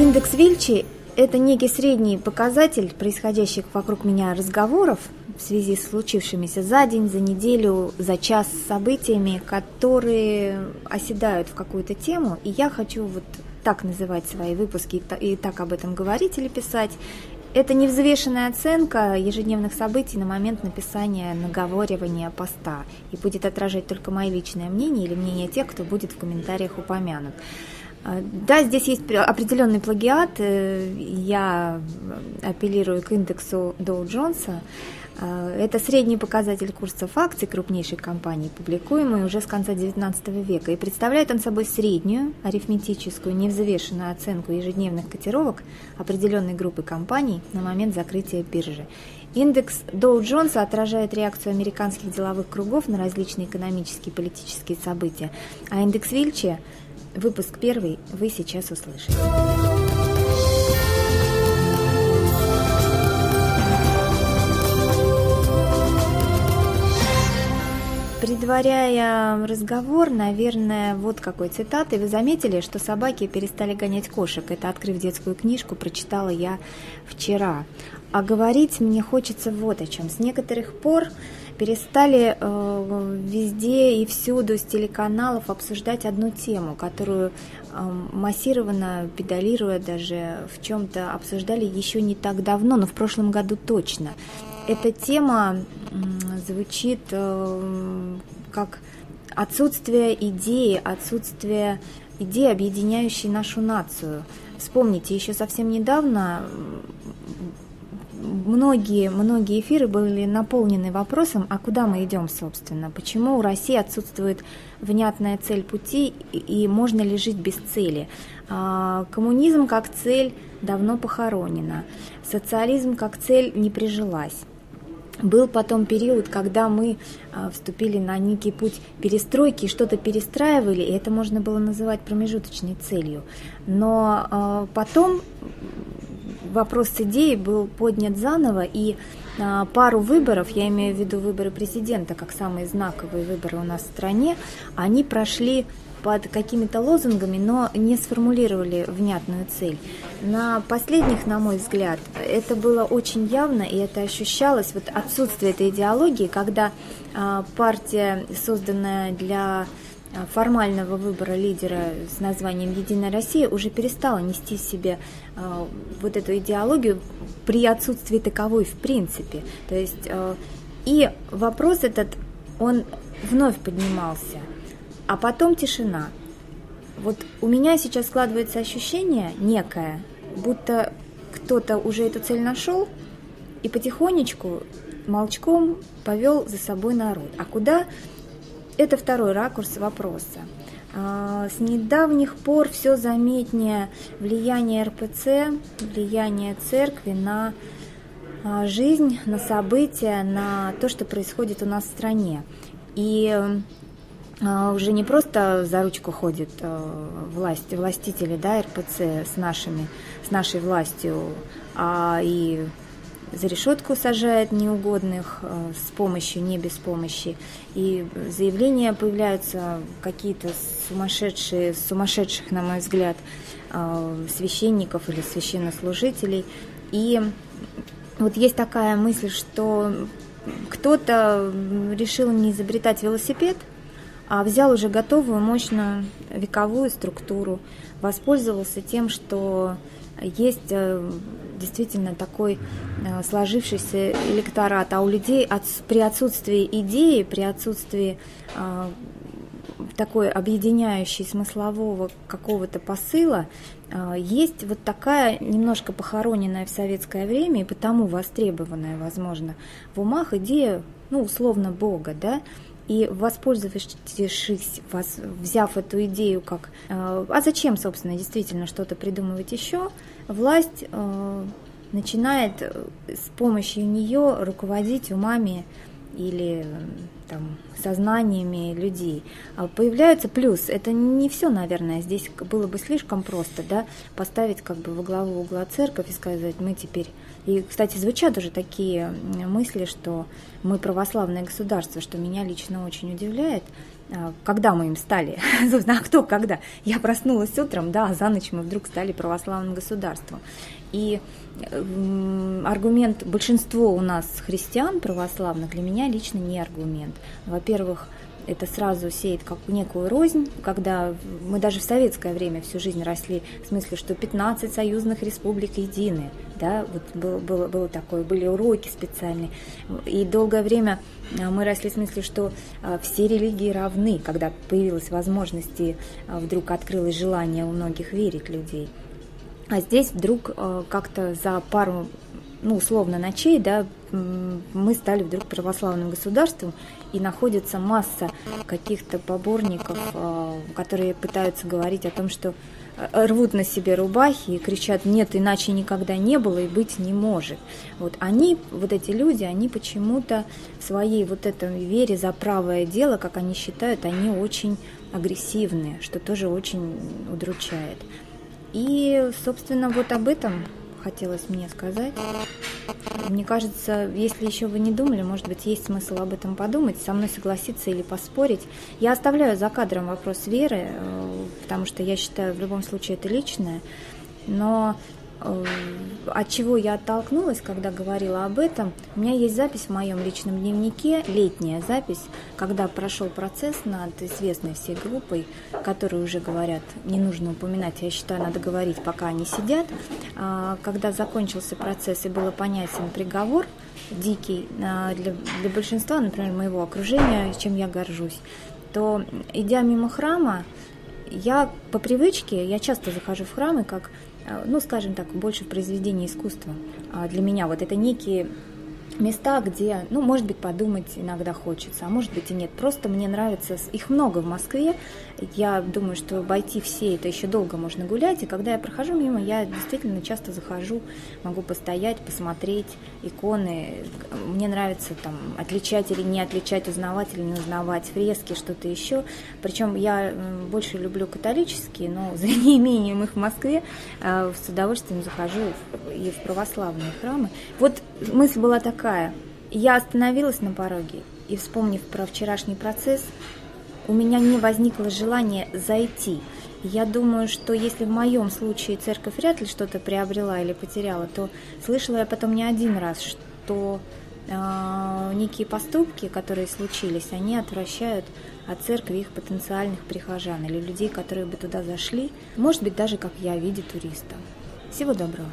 Индекс Вильчи – это некий средний показатель происходящих вокруг меня разговоров в связи с случившимися за день, за неделю, за час событиями, которые оседают в какую-то тему, и я хочу вот так называть свои выпуски и так об этом говорить или писать. Это невзвешенная оценка ежедневных событий на момент написания, наговаривания поста и будет отражать только мое личное мнение или мнение тех, кто будет в комментариях упомянут. А, да, здесь есть определенный плагиат. Э, я апеллирую к индексу Доу Джонса. Это средний показатель курсов акций крупнейших компаний, публикуемый уже с конца XIX века, и представляет он собой среднюю арифметическую невзвешенную оценку ежедневных котировок определенной группы компаний на момент закрытия биржи. Индекс Доу Джонса отражает реакцию американских деловых кругов на различные экономические и политические события, а индекс Вильчи Выпуск первый вы сейчас услышите. Предваряя разговор, наверное, вот какой цитаты. Вы заметили, что собаки перестали гонять кошек. Это, открыв детскую книжку, прочитала я вчера. А говорить мне хочется вот о чем. С некоторых пор перестали э, везде и всюду с телеканалов обсуждать одну тему, которую э, массированно, педалируя даже в чем-то обсуждали еще не так давно, но в прошлом году точно. Эта тема звучит э, как отсутствие идеи, отсутствие идеи, объединяющей нашу нацию. Вспомните, еще совсем недавно многие, многие эфиры были наполнены вопросом, а куда мы идем, собственно, почему у России отсутствует внятная цель пути и можно ли жить без цели. А, коммунизм как цель давно похоронена, социализм как цель не прижилась. Был потом период, когда мы а, вступили на некий путь перестройки что-то перестраивали, и это можно было называть промежуточной целью. Но а, потом вопрос с идеей был поднят заново, и а, пару выборов, я имею в виду выборы президента, как самые знаковые выборы у нас в стране, они прошли под какими-то лозунгами, но не сформулировали внятную цель. На последних, на мой взгляд, это было очень явно, и это ощущалось, вот отсутствие этой идеологии, когда а, партия, созданная для формального выбора лидера с названием «Единая Россия» уже перестала нести в себе э, вот эту идеологию при отсутствии таковой в принципе. То есть э, и вопрос этот, он вновь поднимался, а потом тишина. Вот у меня сейчас складывается ощущение некое, будто кто-то уже эту цель нашел и потихонечку молчком повел за собой народ. А куда это второй ракурс вопроса. А, с недавних пор все заметнее влияние РПЦ, влияние церкви на а, жизнь, на события, на то, что происходит у нас в стране. И а, уже не просто за ручку ходит власть, властители да, РПЦ с, нашими, с нашей властью, а и за решетку сажает неугодных э, с помощью, не без помощи. И заявления появляются какие-то сумасшедшие, сумасшедших, на мой взгляд, э, священников или священнослужителей. И вот есть такая мысль, что кто-то решил не изобретать велосипед, а взял уже готовую, мощную вековую структуру, воспользовался тем, что есть э, действительно такой э, сложившийся электорат, а у людей при отсутствии идеи, при отсутствии э, такой объединяющей смыслового какого-то посыла, есть вот такая немножко похороненная в советское время и потому востребованная, возможно, в умах идея, ну, условно, Бога, да, и воспользовавшись, взяв эту идею как, э, а зачем, собственно, действительно что-то придумывать еще, власть э, начинает э, с помощью нее руководить умами или там, сознаниями людей. А появляются плюс. Это не все, наверное. Здесь было бы слишком просто, да, поставить как бы во главу угла церковь и сказать, мы теперь... И, кстати, звучат уже такие мысли, что мы православное государство, что меня лично очень удивляет. А, когда мы им стали? а кто когда? Я проснулась утром, да, а за ночь мы вдруг стали православным государством. И аргумент большинство у нас христиан православных для меня лично не аргумент. Во-первых, это сразу сеет как некую рознь, когда мы даже в советское время всю жизнь росли в смысле, что 15 союзных республик едины, да, вот было, было, было такое, были уроки специальные, и долгое время а, мы росли в смысле, что а, все религии равны, когда появилась возможность и а, вдруг открылось желание у многих верить людей. А здесь вдруг как-то за пару ну, условно, ночей, да, мы стали вдруг православным государством, и находится масса каких-то поборников, а, которые пытаются говорить о том, что а, рвут на себе рубахи и кричат «нет, иначе никогда не было и быть не может». Вот они, вот эти люди, они почему-то в своей вот этой вере за правое дело, как они считают, они очень агрессивные, что тоже очень удручает. И, собственно, вот об этом хотелось мне сказать. Мне кажется, если еще вы не думали, может быть, есть смысл об этом подумать, со мной согласиться или поспорить. Я оставляю за кадром вопрос веры, э, потому что я считаю, в любом случае это личное. Но от чего я оттолкнулась, когда говорила об этом. У меня есть запись в моем личном дневнике, летняя запись, когда прошел процесс над известной всей группой, которые уже говорят, не нужно упоминать, я считаю, надо говорить, пока они сидят. А, когда закончился процесс и было понятен приговор, дикий а, для, для большинства, например, моего окружения, чем я горжусь, то, идя мимо храма, я по привычке, я часто захожу в храмы как Э, ну, скажем так, больше в произведении искусства. А для меня вот это некие места, где, ну, может быть, подумать иногда хочется, а может быть и нет. Просто мне нравится, их много в Москве. Я думаю, что обойти все это еще долго можно гулять. И когда я прохожу мимо, я действительно часто захожу, могу постоять, посмотреть иконы. Мне нравится там отличать или не отличать, узнавать или не узнавать фрески, что-то еще. Причем я больше люблю католические, но за неимением их в Москве э, с удовольствием захожу и в православные храмы. Вот мысль была такая, такая. Я остановилась на пороге и, вспомнив про вчерашний процесс, у меня не возникло желания зайти. Я думаю, что если в моем случае церковь вряд ли что-то приобрела или потеряла, то слышала я потом не один раз, что э, некие поступки, которые случились, они отвращают от церкви их потенциальных прихожан или людей, которые бы туда зашли, может быть, даже как я, в виде туриста. Всего доброго.